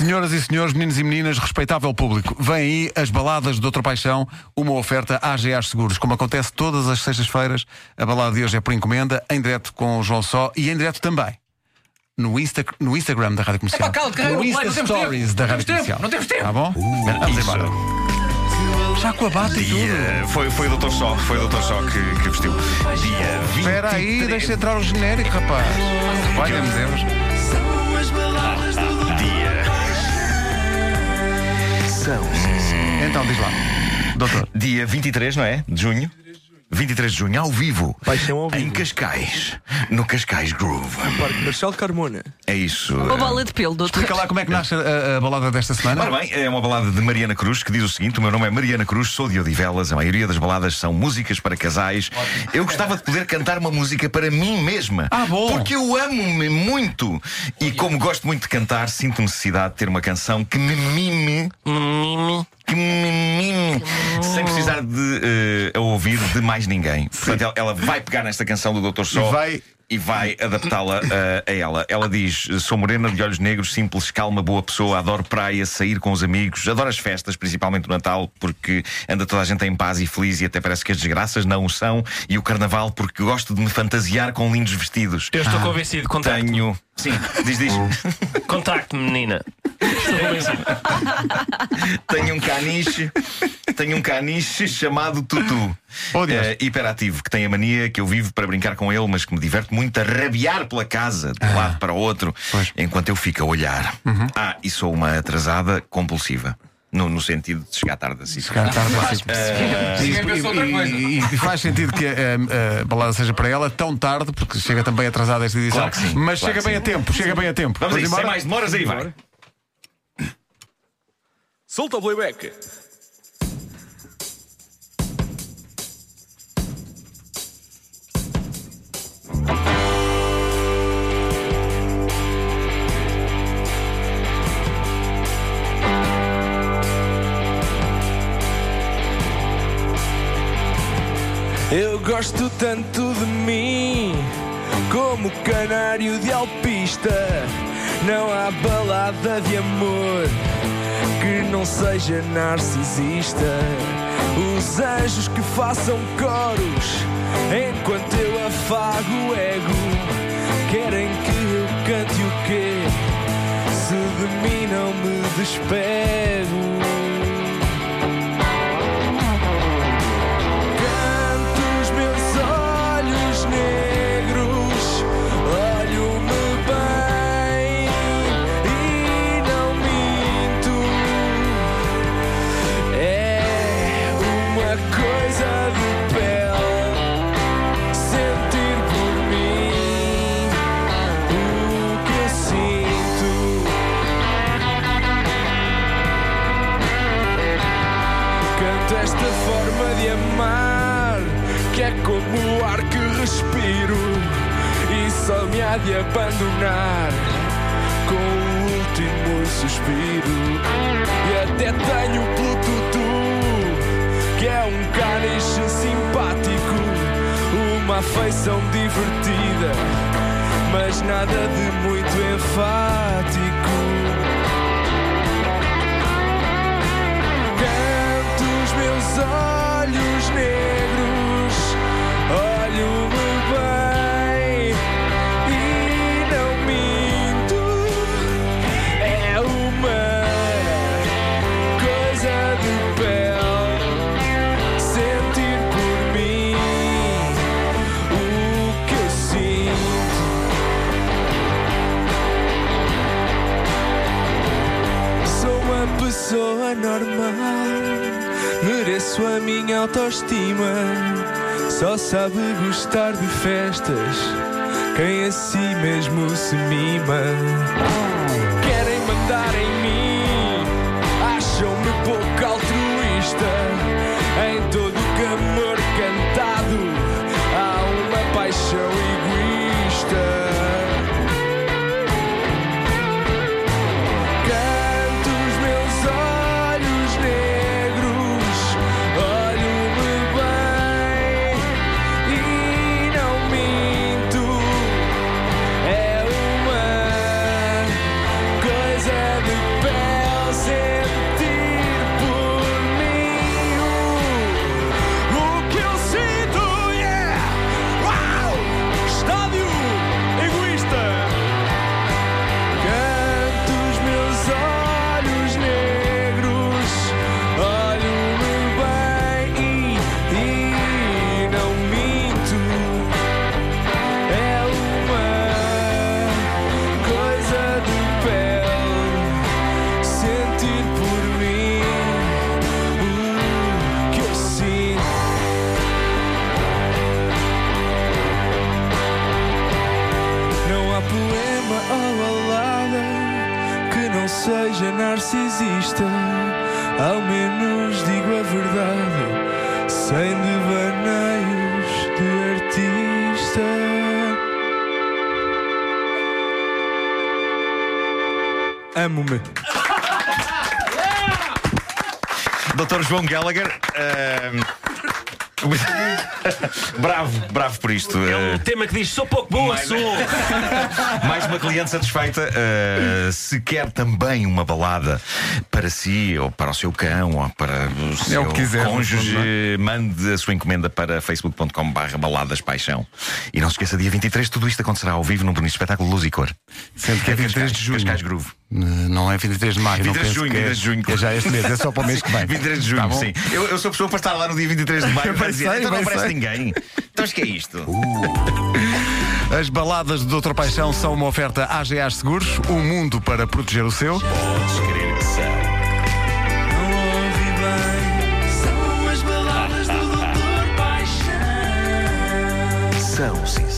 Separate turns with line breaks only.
Senhoras e senhores, meninos e meninas, respeitável público, vem aí as baladas de outra paixão, uma oferta AGA Seguros. Como acontece todas as sextas-feiras, a balada de hoje é por encomenda, em direto com o João Só e em direto também no, Insta, no Instagram da Rádio Comercial.
Epá, cala, caralho,
no Insta Stories da Rádio Comercial.
não temos tempo.
Tá bom? Vamos
isso.
embora. Já com a bata e tudo.
Foi, foi o Dr. Só, foi o Dr. Só que, que vestiu. Dia 23.
Espera aí, deixa entrar o genérico, rapaz. Valha-me Deus.
Dia.
Então, diz lá. Doutor.
Dia 23, não é? De junho. 23 de junho, ao vivo.
Paixão ao vivo.
Em Cascais. No Cascais Groove.
Parque Marcelo Carmona.
É isso.
Uma bola de pelo, doutor.
Explica lá como é que nasce a, a balada desta semana.
Ora bem, é uma balada de Mariana Cruz que diz o seguinte: O meu nome é Mariana Cruz, sou de Odivelas. A maioria das baladas são músicas para casais. Eu gostava de poder cantar uma música para mim mesma.
Ah, bom.
Porque eu amo-me muito. E como gosto muito de cantar, sinto necessidade de ter uma canção que me mime. Que. Sem precisar de a ouvir de mais ninguém. Portanto, ela, ela vai pegar nesta canção do Dr. Só
E vai-
e vai adaptá-la eh, a ela. Ela diz: Sou morena, de olhos negros, simples, calma, boa pessoa, adoro praia, sair com os amigos, adoro as festas, principalmente o Natal, porque anda toda a gente em paz e feliz e até parece que as desgraças não o são, e o Carnaval, porque gosto de me fantasiar com lindos vestidos.
Eu estou convencido. Contacte-me.
Tenho. Sim, diz, diz.
Contacte-me, menina.
Tenho um caniche, tenho um caniche chamado Tutu.
Oh, Deus.
Eh, hiperativo, que tem a mania que eu vivo para brincar com ele, mas que me diverte muito a rabiar pela casa, de um lado para o outro,
Pois.
enquanto eu fico a olhar. Ah, e sou uma atrasada compulsiva. No, no sentido de chegar tarde assim.
Chegar tarde assim. E-
outra
e-. E, e faz sentido que a, a balada seja para ela tão tarde, porque chega também atrasada esta edição.
Claro sim,
Mas
claro
chega bem
sim.
a tempo, chega bem a tempo.
Vamos a isso, sem
embora?
mais demoras aí, vai.
Solta o playback. Eu gosto tanto de mim como canário de alpista. Não há balada de amor que não seja narcisista. Os anjos que façam coros enquanto eu afago o ego. Querem que eu cante o quê? Se de mim não me despego. Esta forma de amar que é como o ar que respiro e só me há de abandonar com o último suspiro. E até tenho pelo tutu que é um caniche simpático, uma afeição divertida, mas nada de muito enfático. Mereço a minha autoestima. Só sabe gostar de festas, quem a si mesmo se mima. Querem mandar em mim, acham-me pouco altruísta. Seja narcisista, ao menos digo a verdade, sem devaneios de artista. Amo-me.
Dr. João Gallagher. ehm, bravo, bravo por isto.
É
eh,
um tema que diz: sou pouco boa,
Mas-
sou.
Mais uma cliente satisfeita. Uh, se quer também uma balada para si, ou para o seu cão, ou para o seu
É que quiser,
cônjuge,
é?
mande a sua encomenda para facebook.com/barra baladas paixão. E não se esqueça, dia 23, tudo isto acontecerá ao vivo num bonito espetáculo Luz e Cor.
Sendo que é
Em
23 de junho.
Cascais Groove.
Eh, Não é 23 de maio. não
23 de
penso
junho,
que é-
23 de junho.
É já este mês, é só para o mês que vem.
23 de junho,
Tá
sim. Eu, eu sou pessoa para estar lá no dia 23 de maio para dizer,
sei,
então não aparece
sei.
ninguém. Então, mas que é isto?
As baladas de Doutor Paixão são uma oferta AGA Seguros, um mundo para proteger o seu.
Podes querer que são.
Não ouvi bem. São as baladas do Doutor Paixão.
São, sim,